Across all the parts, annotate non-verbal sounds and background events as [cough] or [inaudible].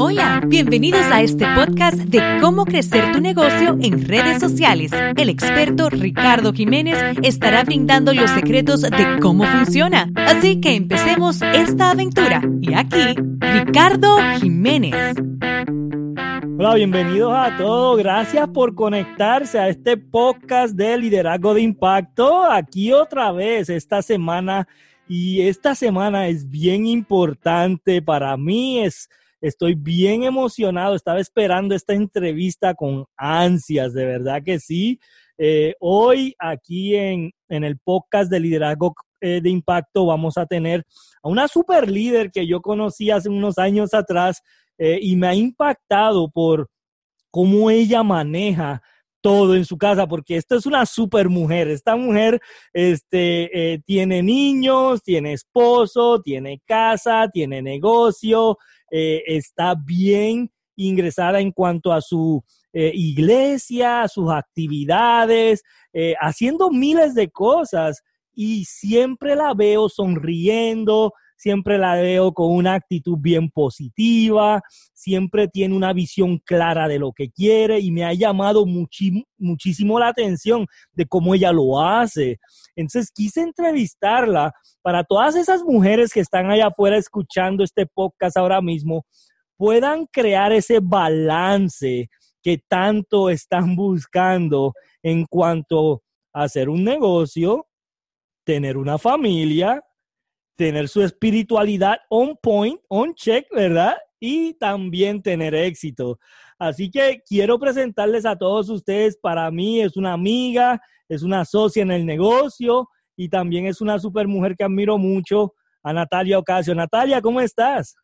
Hola, bienvenidos a este podcast de cómo crecer tu negocio en redes sociales. El experto Ricardo Jiménez estará brindando los secretos de cómo funciona. Así que empecemos esta aventura. Y aquí, Ricardo Jiménez. Hola, bienvenidos a todos. Gracias por conectarse a este podcast de liderazgo de impacto. Aquí otra vez esta semana. Y esta semana es bien importante para mí. Es Estoy bien emocionado, estaba esperando esta entrevista con ansias, de verdad que sí. Eh, hoy aquí en, el podcast de liderazgo eh, de impacto vamos a tener a una super líder que yo conocí hace unos años atrás eh, y me ha impactado por cómo ella maneja todo en su casa, porque esta es una super mujer. Esta mujer este, tiene niños, tiene esposo, tiene casa, tiene negocio, eh, está bien ingresada en cuanto a su eh, iglesia, sus actividades, eh, haciendo miles de cosas y siempre la veo sonriendo, siempre la veo con una actitud bien positiva, siempre tiene una visión clara de lo que quiere y me ha llamado muchísimo la atención de cómo ella lo hace. Entonces quise entrevistarla para todas esas mujeres que están allá afuera escuchando este podcast ahora mismo, puedan crear ese balance que tanto están buscando en cuanto a hacer un negocio, tener una familia, tener su espiritualidad on point, on check, ¿verdad? Y también tener éxito. Así que quiero presentarles a todos ustedes, para mí es una amiga, es una socia en el negocio y también es una super mujer que admiro mucho, a Natalia Ocasio. Natalia, ¿cómo estás?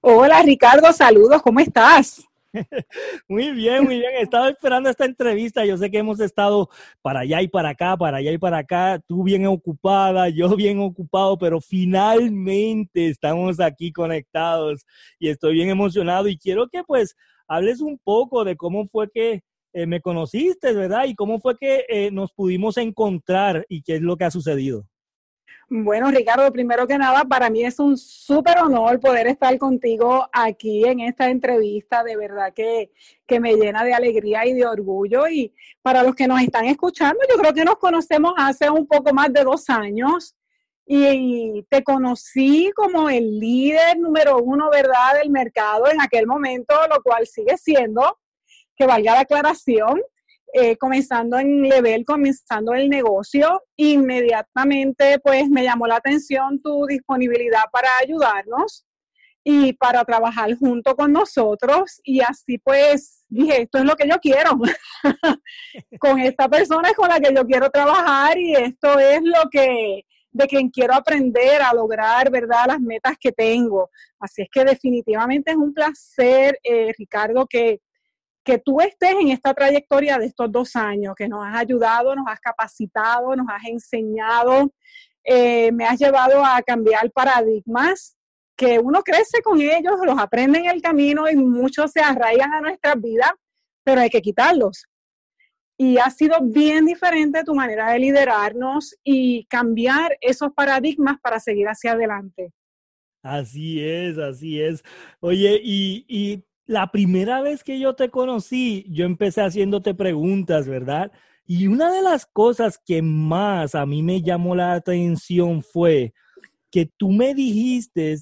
Hola Ricardo, saludos, ¿cómo estás? [laughs] muy bien, muy bien. Estaba esperando esta entrevista. Yo sé que hemos estado para allá y para acá, para allá y para acá. Tú bien ocupada, yo bien ocupado, pero finalmente estamos aquí conectados y estoy bien emocionado y quiero que pues hables un poco de cómo fue que eh, me conociste, ¿verdad? Y cómo fue que eh, nos pudimos encontrar y qué es lo que ha sucedido. Bueno, Ricardo, primero que nada, para mí es un súper honor poder estar contigo aquí en esta entrevista. De verdad que, que, me llena de alegría y de orgullo. Y para los que nos están escuchando, yo creo que nos conocemos hace un poco más de dos años. Y te conocí como el líder número uno, ¿verdad?, del mercado en aquel momento, lo cual sigue siendo que valga la aclaración, eh, comenzando en Level, comenzando el negocio, inmediatamente pues me llamó la atención tu disponibilidad para ayudarnos y para trabajar junto con nosotros y así pues dije, esto es lo que yo quiero. [laughs] con esta persona es con la que yo quiero trabajar y esto es lo que de quien quiero aprender a lograr, ¿verdad?, las metas que tengo. Así es que definitivamente es un placer, eh, Ricardo, que que tú estés en esta trayectoria de estos dos años, que nos has ayudado, nos has capacitado, nos has enseñado, eh, me has llevado a cambiar paradigmas, que uno crece con ellos, los aprende en el camino y muchos se arraigan a nuestras vidas, pero hay que quitarlos. Y ha sido bien diferente tu manera de liderarnos y cambiar esos paradigmas para seguir hacia adelante. Así es, así es. Oye, y, y la primera vez que yo te conocí, yo empecé haciéndote preguntas, ¿verdad? Y una de las cosas que más a mí me llamó la atención fue que tú me dijiste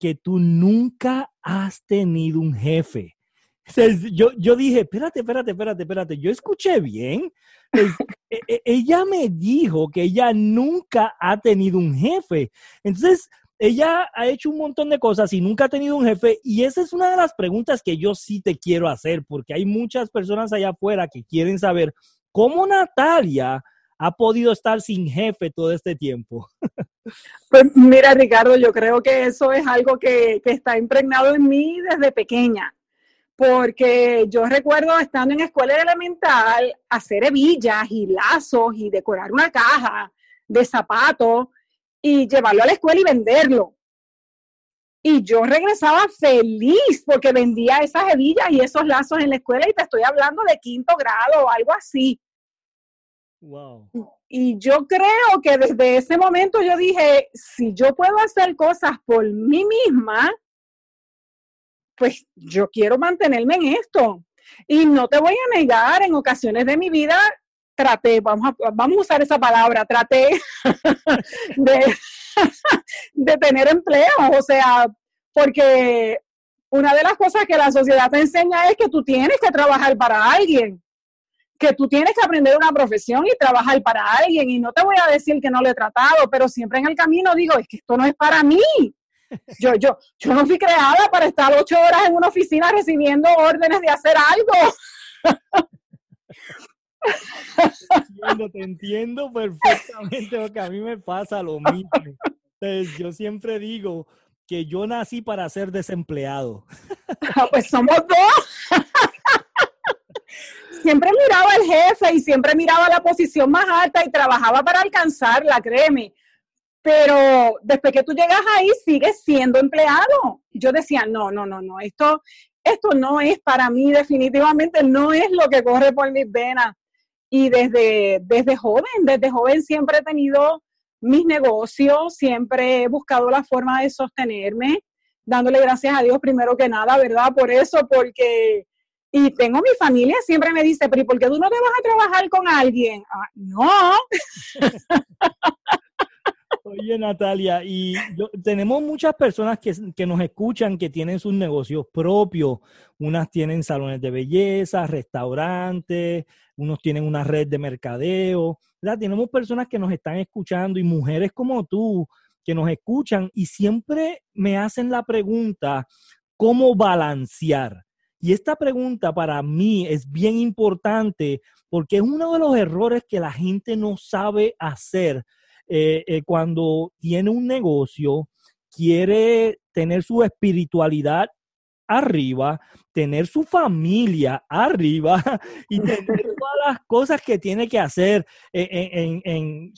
que tú nunca has tenido un jefe. yo, yo dije, espérate, espérate, espérate, espérate, yo escuché bien. E, e, ella me dijo que ella nunca ha tenido un jefe. Entonces, ella ha hecho un montón de cosas y nunca ha tenido un jefe y esa es una de las preguntas que yo sí te quiero hacer porque hay muchas personas allá afuera que quieren saber cómo Natalia ha podido estar sin jefe todo este tiempo. [laughs] Pues mira, Ricardo, yo creo que eso es algo que, que está impregnado en mí desde pequeña porque yo recuerdo estando en escuela elemental hacer hebillas y lazos y decorar una caja de zapatos y llevarlo a la escuela y venderlo. Y yo regresaba feliz porque vendía esas hebillas y esos lazos en la escuela y te estoy hablando de quinto grado o algo así. Wow. Y yo creo que desde ese momento yo dije, si yo puedo hacer cosas por mí misma, pues yo quiero mantenerme en esto. Y no te voy a negar, en ocasiones de mi vida traté, vamos a, vamos a usar esa palabra, traté [laughs] de, de tener empleo, o sea, porque una de las cosas que la sociedad te enseña es que tú tienes que trabajar para alguien, que tú tienes que aprender una profesión y trabajar para alguien. Y no te voy a decir que no lo he tratado, pero siempre en el camino digo, es que esto no es para mí. Yo, yo, yo no fui creada para estar ocho horas en una oficina recibiendo órdenes de hacer algo. Entiendo, te entiendo perfectamente porque a mí me pasa lo mismo. Entonces, yo siempre digo que yo nací para ser desempleado. pues somos dos. siempre miraba al jefe y siempre miraba la posición más alta y trabajaba para alcanzarla, créeme. Pero después que tú llegas ahí, sigues siendo empleado. Yo decía, no, no, no, no, esto, esto no es para mí, definitivamente no es lo que corre por mis venas. Y desde, desde joven, desde joven siempre he tenido mis negocios, siempre he buscado la forma de sostenerme, dándole gracias a Dios primero que nada, ¿verdad? Por eso, porque, y tengo mi familia, siempre me dice, pero ¿y por qué tú no te vas a trabajar con alguien? Ah, no. [laughs] Oye, Natalia, y tenemos muchas personas que, que, nos escuchan que tienen sus negocios propios. Unas tienen salones de belleza, restaurantes, unos tienen una red de mercadeo. ¿verdad? Tenemos personas que nos están escuchando y mujeres como tú que nos escuchan y siempre me hacen la pregunta, ¿cómo balancear? Y esta pregunta para mí es bien importante porque es uno de los errores que la gente no sabe hacer eh, eh, cuando tiene un negocio, quiere tener su espiritualidad arriba, tener su familia arriba [laughs] y tener [laughs] todas las cosas que tiene que hacer en, en,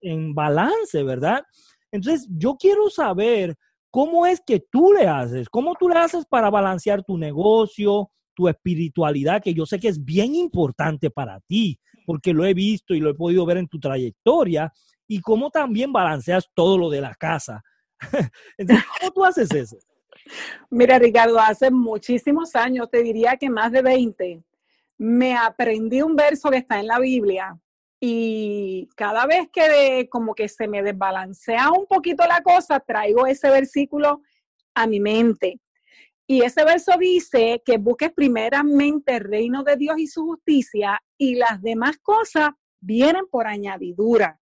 en balance, ¿verdad? Entonces, yo quiero saber cómo es que tú le haces, cómo tú le haces para balancear tu negocio, tu espiritualidad, que yo sé que es bien importante para ti, porque lo he visto y lo he podido ver en tu trayectoria, y cómo también balanceas todo lo de la casa. [laughs] Entonces, ¿cómo tú haces eso? Mira, Ricardo, hace muchísimos años, te diría que más de 20, me aprendí un verso que está en la Biblia y cada vez que como que se me desbalancea un poquito la cosa, traigo ese versículo a mi mente. Y ese verso dice que busques primeramente el reino de Dios y su justicia y las demás cosas vienen por añadidura.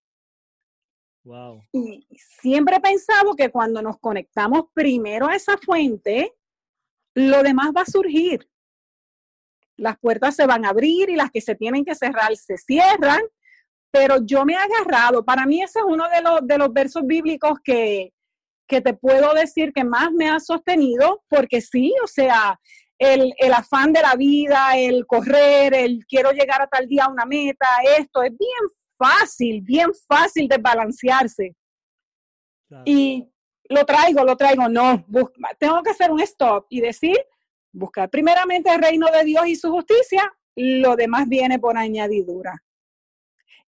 Y siempre he pensado que cuando nos conectamos primero a esa fuente, lo demás va a surgir. Las puertas se van a abrir y las que se tienen que cerrar se cierran, pero yo me he agarrado, para mí ese es uno de los, de los versos bíblicos que, que te puedo decir que más me ha sostenido, porque sí, o sea, el, el, afán de la vida, el correr, el quiero llegar a tal día a una meta, esto es bien fácil, bien fácil de balancearse. Y lo traigo, lo traigo, no, tengo que hacer un stop y decir, buscar primeramente el reino de Dios y su justicia, lo demás viene por añadidura.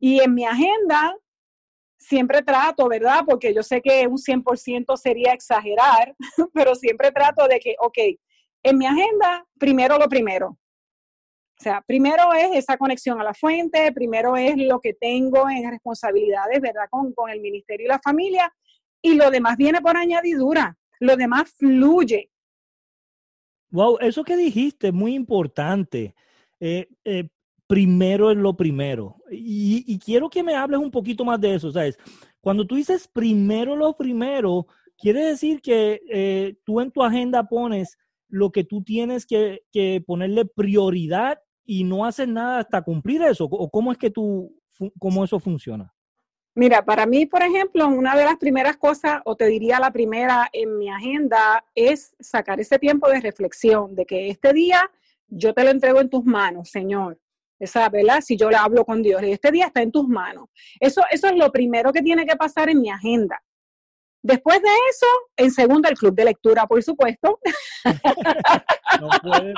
Y en mi agenda siempre trato, ¿verdad? Porque yo sé que un 100% sería exagerar, [laughs] pero siempre trato de que, ok, en mi agenda, primero lo primero. O sea, primero es esa conexión a la fuente, primero es lo que tengo en responsabilidades, ¿verdad? Con, con el ministerio y la familia, y lo demás viene por añadidura, lo demás fluye. Wow, eso que dijiste es muy importante. Eh, eh, primero es lo primero. Y, y, quiero que me hables un poquito más de eso, ¿sabes? Cuando tú dices primero lo primero, quiere decir que eh, tú en tu agenda pones lo que tú tienes que, que ponerle prioridad y no haces nada hasta cumplir eso? ¿O cómo es que tú, cómo eso funciona? Mira, para mí, por ejemplo, una de las primeras cosas, o te diría la primera en mi agenda, es sacar ese tiempo de reflexión, de que este día yo te lo entrego en tus manos, Señor. Esa, ¿verdad? Si yo le hablo con Dios, este día está en tus manos. Eso, eso es lo primero que tiene que pasar en mi agenda. Después de eso, en segundo, el club de lectura, por supuesto. [laughs] no puede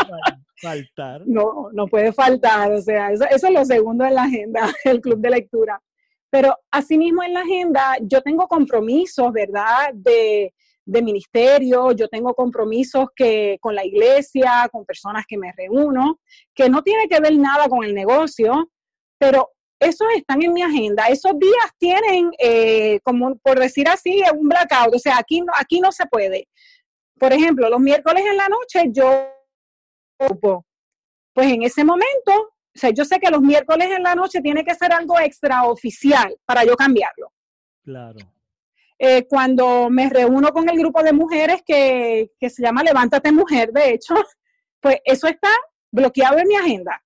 faltar. No, no puede faltar. O sea, eso, es lo segundo en la agenda, [laughs] el club de lectura. Pero asimismo en la agenda, yo tengo compromisos, ¿verdad? De, de ministerio, yo tengo compromisos que con la iglesia, con personas que me reúno, que no tiene que ver nada con el negocio, pero esos están en mi agenda. Esos días tienen, eh, como por decir así, un blackout. O sea, aquí no, aquí no se puede. Por ejemplo, los miércoles en la noche yo, pues en ese momento, o sea, yo sé que los miércoles en la noche tiene que ser algo extraoficial para yo cambiarlo. Claro. Eh, cuando me reúno con el grupo de mujeres que, que se llama Levántate Mujer, de hecho, [laughs] pues eso está bloqueado en mi agenda.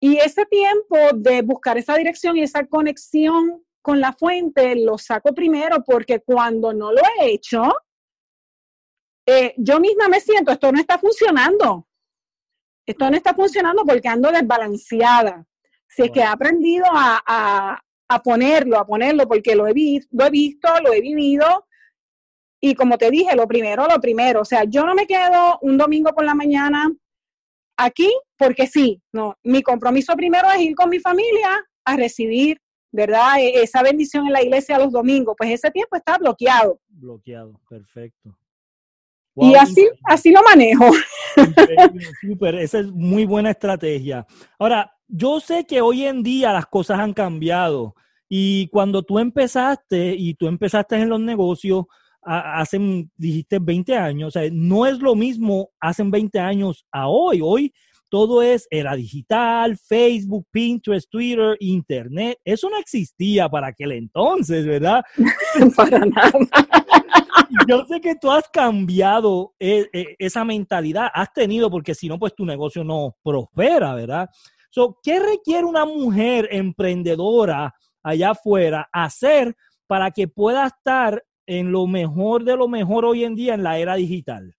Y ese tiempo de buscar esa dirección y esa conexión con la fuente lo saco primero porque cuando no lo he hecho, eh, yo misma me siento, esto no está funcionando. Esto no está funcionando porque ando desbalanceada. Si es que he aprendido a, a, ponerlo, a ponerlo, porque lo he, lo he visto, lo he vivido. Y como te dije, lo primero, lo primero. O sea, yo no me quedo un domingo por la mañana aquí porque sí, no, mi compromiso primero es ir con mi familia a recibir, ¿verdad? E, esa bendición en la iglesia los domingos, pues ese tiempo está bloqueado. Bloqueado, perfecto. y así, así lo manejo. Súper, esa es muy buena estrategia. Ahora, yo sé que hoy en día las cosas han cambiado y cuando tú empezaste y tú empezaste en los negocios, hace, dijiste 20 años, o sea, no es lo mismo hace 20 años a hoy. Hoy todo es era digital, Facebook, Pinterest, Twitter, Internet. Eso no existía para aquel entonces, ¿verdad? [laughs] para nada. [laughs] Yo sé que tú has cambiado e, e, esa mentalidad, has tenido, porque si no, pues tu negocio no prospera, ¿verdad? So, ¿Qué requiere una mujer emprendedora allá afuera hacer para que pueda estar en lo mejor de lo mejor hoy en día en la era digital?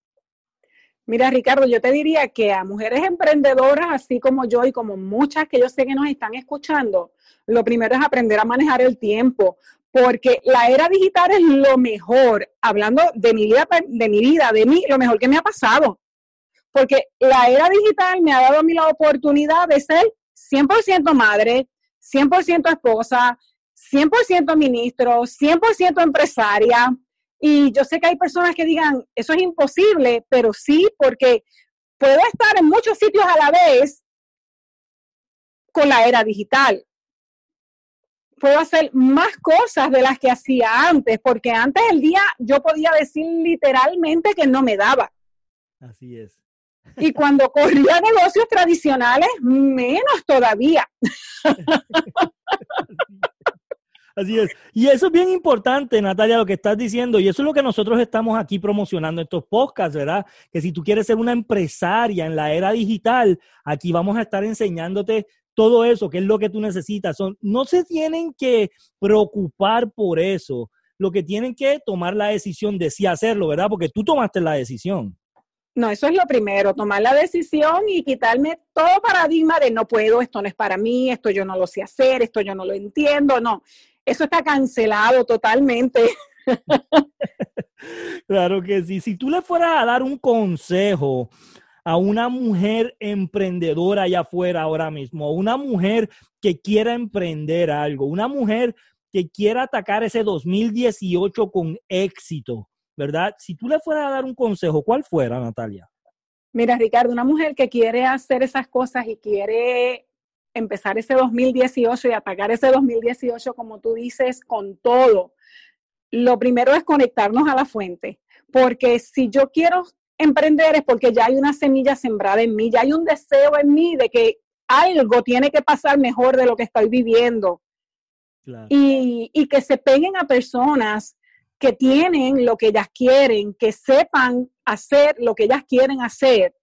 Mira, Ricardo, yo te diría que a mujeres emprendedoras, así como yo y como muchas que yo sé que nos están escuchando, lo primero es aprender a manejar el tiempo, porque la era digital es lo mejor, hablando de mi vida, de mi vida, de mí, lo mejor que me ha pasado. Porque la era digital me ha dado a mí la oportunidad de ser 100% madre, 100% esposa, 100% ministro, 100% empresaria. Y yo sé que hay personas que digan, eso es imposible, pero sí, porque puedo estar en muchos sitios a la vez con la era digital. Puedo hacer más cosas de las que hacía antes, porque antes el día yo podía decir literalmente que no me daba. Así es. Y cuando corría negocios tradicionales, menos todavía. [laughs] [laughs] Así es. Y eso es bien importante, Natalia, lo que estás diciendo. Y eso es lo que nosotros estamos aquí promocionando en estos podcasts, ¿verdad? Que si tú quieres ser una empresaria en la era digital, aquí vamos a estar enseñándote todo eso, qué es lo que tú necesitas. Son, no se tienen que preocupar por eso. Lo que tienen que tomar la decisión de sí hacerlo, ¿verdad? Porque tú tomaste la decisión. No, eso es lo primero, tomar la decisión y quitarme todo paradigma de no puedo, esto no es para mí, esto yo no lo sé hacer, esto yo no lo entiendo, no eso está cancelado totalmente. [laughs] claro que sí. Si tú le fueras a dar un consejo a una mujer emprendedora allá afuera ahora mismo, una mujer que quiera emprender algo, una mujer que quiera atacar ese 2018 con éxito, ¿verdad? Si tú le fueras a dar un consejo, ¿cuál fuera, Natalia? Mira, Ricardo, una mujer que quiere hacer esas cosas y quiere empezar ese 2018 y atacar ese 2018, como tú dices, con todo. Lo primero es conectarnos a la fuente, porque si yo quiero emprender es porque ya hay una semilla sembrada en mí, ya hay un deseo en mí de que algo tiene que pasar mejor de lo que estoy viviendo. Y, y que se peguen a personas que tienen lo que ellas quieren, que sepan hacer lo que ellas quieren hacer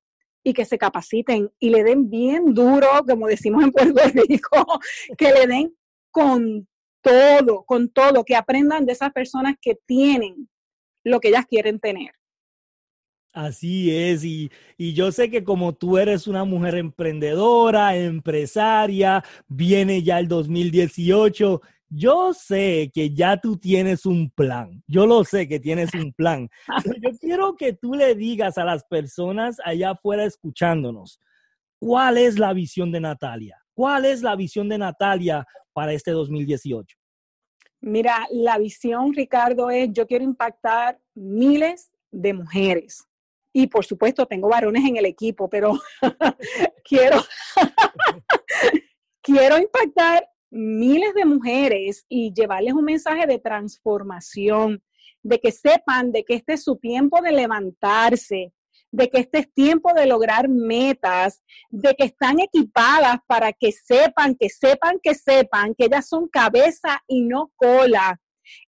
y que se capaciten y le den bien duro, como decimos en Puerto Rico, [laughs] que le den con todo, con todo, que aprendan de esas personas que tienen lo que ellas quieren tener. Así es, y, y, yo sé que como tú eres una mujer emprendedora, empresaria, viene ya el 2018 yo sé que ya tú tienes un plan. Yo lo sé que tienes un plan. yo [laughs] quiero que tú le digas a las personas allá afuera escuchándonos, ¿cuál es la visión de Natalia? ¿Cuál es la visión de Natalia para este 2018? Mira, la visión, Ricardo, es yo quiero impactar miles de mujeres. Y por supuesto, tengo varones en el equipo, pero [laughs] quiero, [laughs] quiero impactar miles de mujeres y llevarles un mensaje de transformación, de que sepan de que este es su tiempo de levantarse, de que este es tiempo de lograr metas, de que están equipadas para que sepan, que sepan, que sepan que ellas son cabeza y no cola.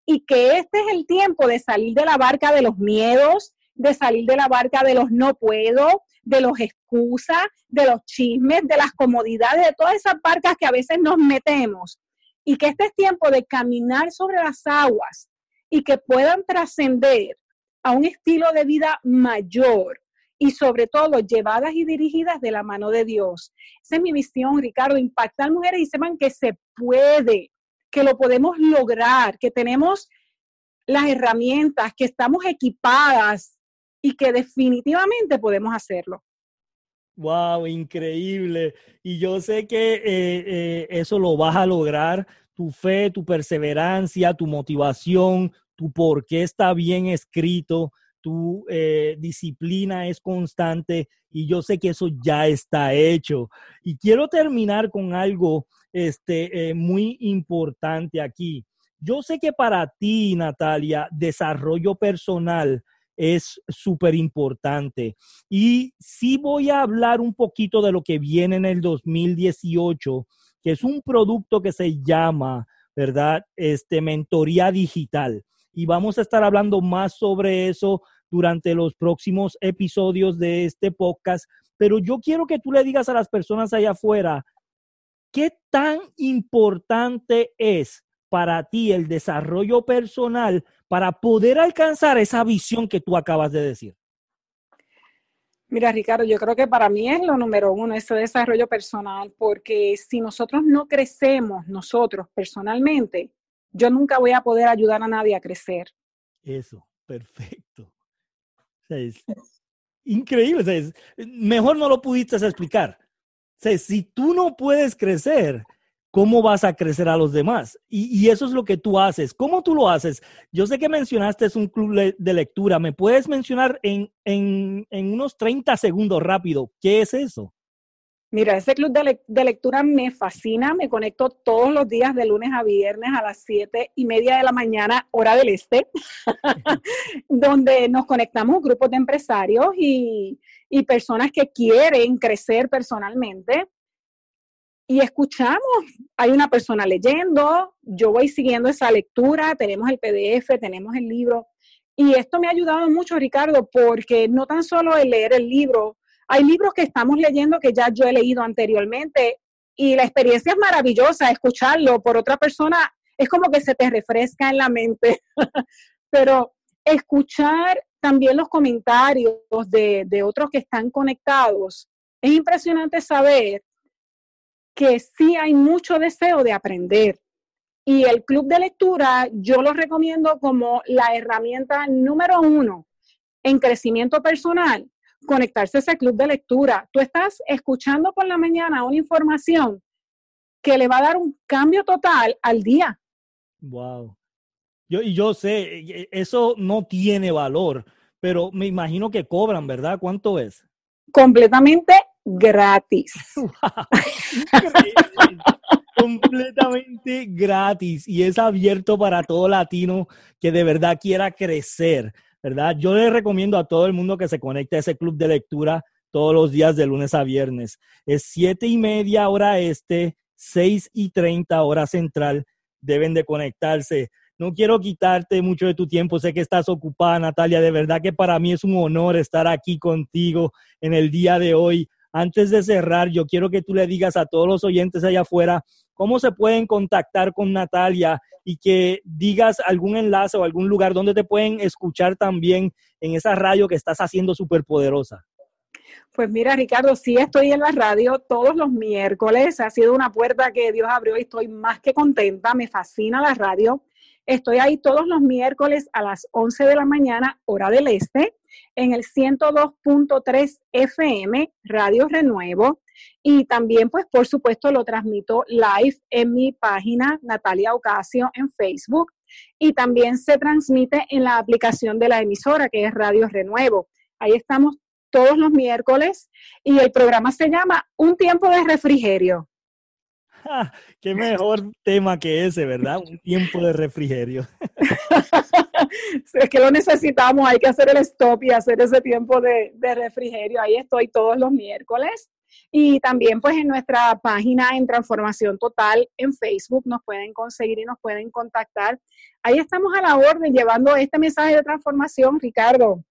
Y que este es el tiempo de salir de la barca de los miedos, de salir de la barca de los no puedo, de los excusas, de los chismes, de las comodidades, de todas esas barcas que a veces nos metemos. Y que este es tiempo de caminar sobre las aguas y que puedan trascender a un estilo de vida mayor y sobre todo llevadas y dirigidas de la mano de Dios. Esa es mi misión, Ricardo, impactar mujeres y sepan que se puede, que lo podemos lograr, que tenemos las herramientas, que estamos equipadas y que definitivamente podemos hacerlo. Wow, increíble. Y yo sé que eh, eh, eso lo vas a lograr. Tu fe, tu perseverancia, tu motivación, tu por qué está bien escrito, tu eh, disciplina es constante y yo sé que eso ya está hecho. Y quiero terminar con algo este, muy importante aquí. Yo sé que para ti, Natalia, desarrollo personal es súper importante. Y sí voy a hablar un poquito de lo que viene en el 2018, que es un producto que se llama, ¿verdad? Este, mentoría digital. Y vamos a estar hablando más sobre eso durante los próximos episodios de este podcast. Pero yo quiero que tú le digas a las personas allá afuera, ¿qué tan importante es para ti el desarrollo personal para poder alcanzar esa visión que tú acabas de decir? Mira, Ricardo, yo creo que para mí es lo número uno, ese desarrollo personal, porque si nosotros no crecemos, nosotros personalmente, yo nunca voy a poder ayudar a nadie a crecer. Eso, perfecto. es increíble. mejor no lo pudiste explicar. si tú no puedes crecer, ¿cómo vas a crecer a los demás? Y, eso es lo que tú haces. ¿Cómo tú lo haces? Yo sé que mencionaste es un club de lectura. ¿Me puedes mencionar en, en, unos 30 segundos rápido qué es eso? Mira, ese club de, de, lectura me fascina. Me conecto todos los días de lunes a viernes a las 7 y media de la mañana, hora del este, [laughs] donde nos conectamos grupos de empresarios y, y personas que quieren crecer personalmente y escuchamos, hay una persona leyendo, yo voy siguiendo esa lectura, tenemos el PDF, tenemos el libro. Y esto me ha ayudado mucho, Ricardo, porque no tan solo el leer el libro, hay libros que estamos leyendo que ya yo he leído anteriormente y la experiencia es maravillosa, escucharlo por otra persona es como que se te refresca en la mente. [laughs] Pero escuchar también los comentarios de, de otros que están conectados, es impresionante saber que sí hay mucho deseo de aprender. Y el club de lectura yo lo recomiendo como la herramienta número uno en crecimiento personal, conectarse a ese club de lectura. Tú estás escuchando por la mañana una información que le va a dar un cambio total al día. Wow. Yo, y yo sé, e, eso no tiene valor, pero me imagino que cobran, ¿verdad? ¿Cuánto es? Completamente gratis. [laughs] Completamente gratis y es abierto para todo latino que de verdad quiera crecer, ¿verdad? Yo le recomiendo a todo el mundo que se conecte a ese club de lectura todos los días de lunes a viernes. Es siete y media hora este, seis y treinta hora central. Deben de conectarse. No quiero quitarte mucho de tu tiempo, sé que estás ocupada, Natalia. De verdad que para mí es un honor estar aquí contigo en el día de hoy antes de cerrar, yo quiero que tú le digas a todos los oyentes allá afuera cómo se pueden contactar con Natalia y que digas algún enlace o algún lugar donde te pueden escuchar también en esa radio que estás haciendo súper poderosa. Pues mira, Ricardo, sí estoy en la radio todos los miércoles. Ha sido una puerta que Dios abrió y estoy más que contenta. Me fascina la radio. Estoy ahí todos los miércoles a las 11 de la mañana, hora del este, en el 102.3 FM, Radio Renuevo. Y también, pues, por supuesto, lo transmito live en mi página Natalia Ocasio en Facebook. Y también se transmite en la aplicación de la emisora, que es Radio Renuevo. Ahí estamos todos los miércoles y el programa se llama Un tiempo de refrigerio. [laughs] qué mejor tema que ese, ¿verdad? Un tiempo de refrigerio. [laughs] es que lo necesitamos, hay que hacer el stop y hacer ese tiempo de, de refrigerio. Ahí estoy todos los miércoles. Y también pues en nuestra página en Transformación Total en Facebook nos pueden conseguir y nos pueden contactar. Ahí estamos a la orden llevando este mensaje de transformación, Ricardo.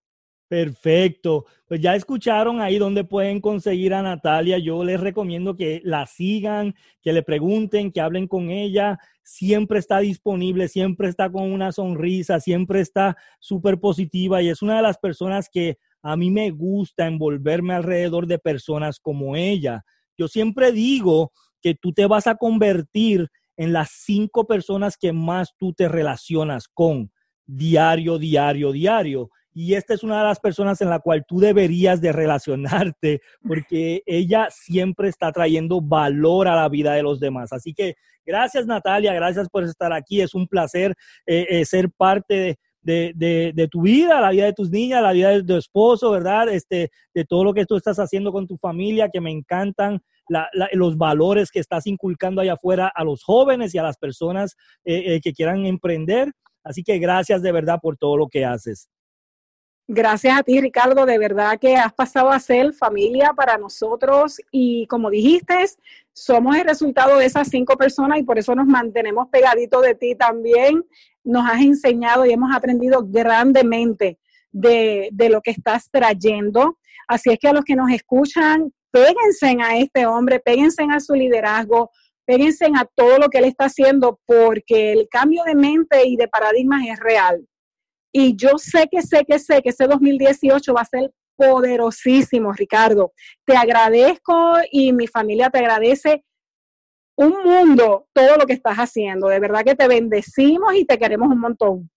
Perfecto. Pues ya escucharon ahí donde pueden conseguir a Natalia. Yo les recomiendo que la sigan, que le pregunten, que hablen con ella. Siempre está disponible, siempre está con una sonrisa, siempre está súper positiva y es una de las personas que a mí me gusta envolverme alrededor de personas como ella. Yo siempre digo que tú te vas a convertir en las cinco personas que más tú te relacionas con diario, diario, diario y esta es una de las personas en la cual tú deberías de relacionarte porque ella siempre está trayendo valor a la vida de los demás. Así que gracias Natalia, gracias por estar aquí. Es un placer eh, eh, ser parte de, tu vida, la vida de tus niñas, la vida de tu esposo, ¿verdad? Este, de todo lo que tú estás haciendo con tu familia, que me encantan. los valores que estás inculcando allá afuera a los jóvenes y a las personas eh, que quieran emprender. Así que gracias de verdad por todo lo que haces. Gracias a ti, Ricardo. De verdad que has pasado a ser familia para nosotros y como dijiste, somos el resultado de esas cinco personas y por eso nos mantenemos pegaditos de ti también. Nos has enseñado y hemos aprendido grandemente de, de lo que estás trayendo. Así es que a los que nos escuchan, péguense a este hombre, péguense a su liderazgo, péguense a todo lo que él está haciendo porque el cambio de mente y de paradigmas es real y yo sé que sé que sé que ese 2018 va a ser poderosísimo, Ricardo. Te agradezco y mi familia te agradece un mundo todo lo que estás haciendo. De verdad que te bendecimos y te queremos un montón.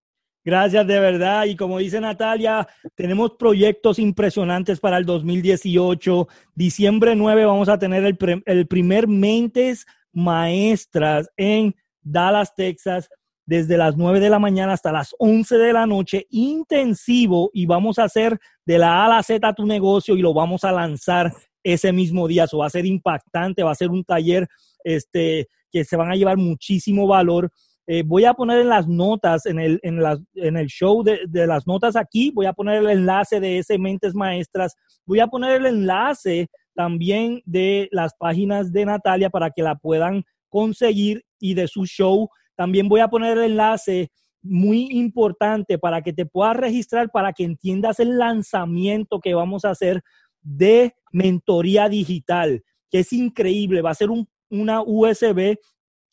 Gracias de verdad. Y como dice Natalia, tenemos proyectos impresionantes para el 2018. Diciembre 9 vamos a tener el, el primer Mentes Maestras en Dallas, Texas desde las 9 de la mañana hasta las 11 de la noche, intensivo, y vamos a hacer de la A a la Z tu negocio y lo vamos a lanzar ese mismo día. Eso va a ser impactante, va a ser un taller este, que se van a llevar muchísimo valor. Eh, voy a poner en las notas, en el, en en el show de, de, las notas aquí, voy a poner el enlace de ese Mentes Maestras, voy a poner el enlace también de las páginas de Natalia para que la puedan conseguir y de su show también voy a poner el enlace muy importante para que te puedas registrar, para que entiendas el lanzamiento que vamos a hacer de mentoría digital, que es increíble. Va a ser una USB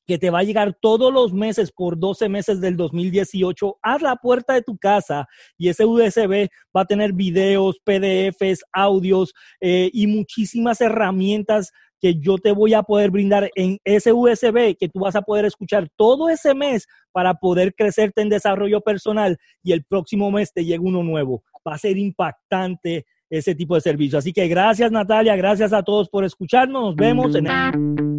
que te va a llegar todos los meses por 12 meses del 2018 a la puerta de tu casa y ese USB va a tener videos, PDFs, audios eh, y muchísimas herramientas que yo te voy a poder brindar en ese USB que tú vas a poder escuchar todo ese mes para poder crecerte en desarrollo personal y el próximo mes te llega uno nuevo. Va a ser impactante ese tipo de servicio. Así que gracias Natalia, gracias a todos por escucharnos. Nos vemos en el...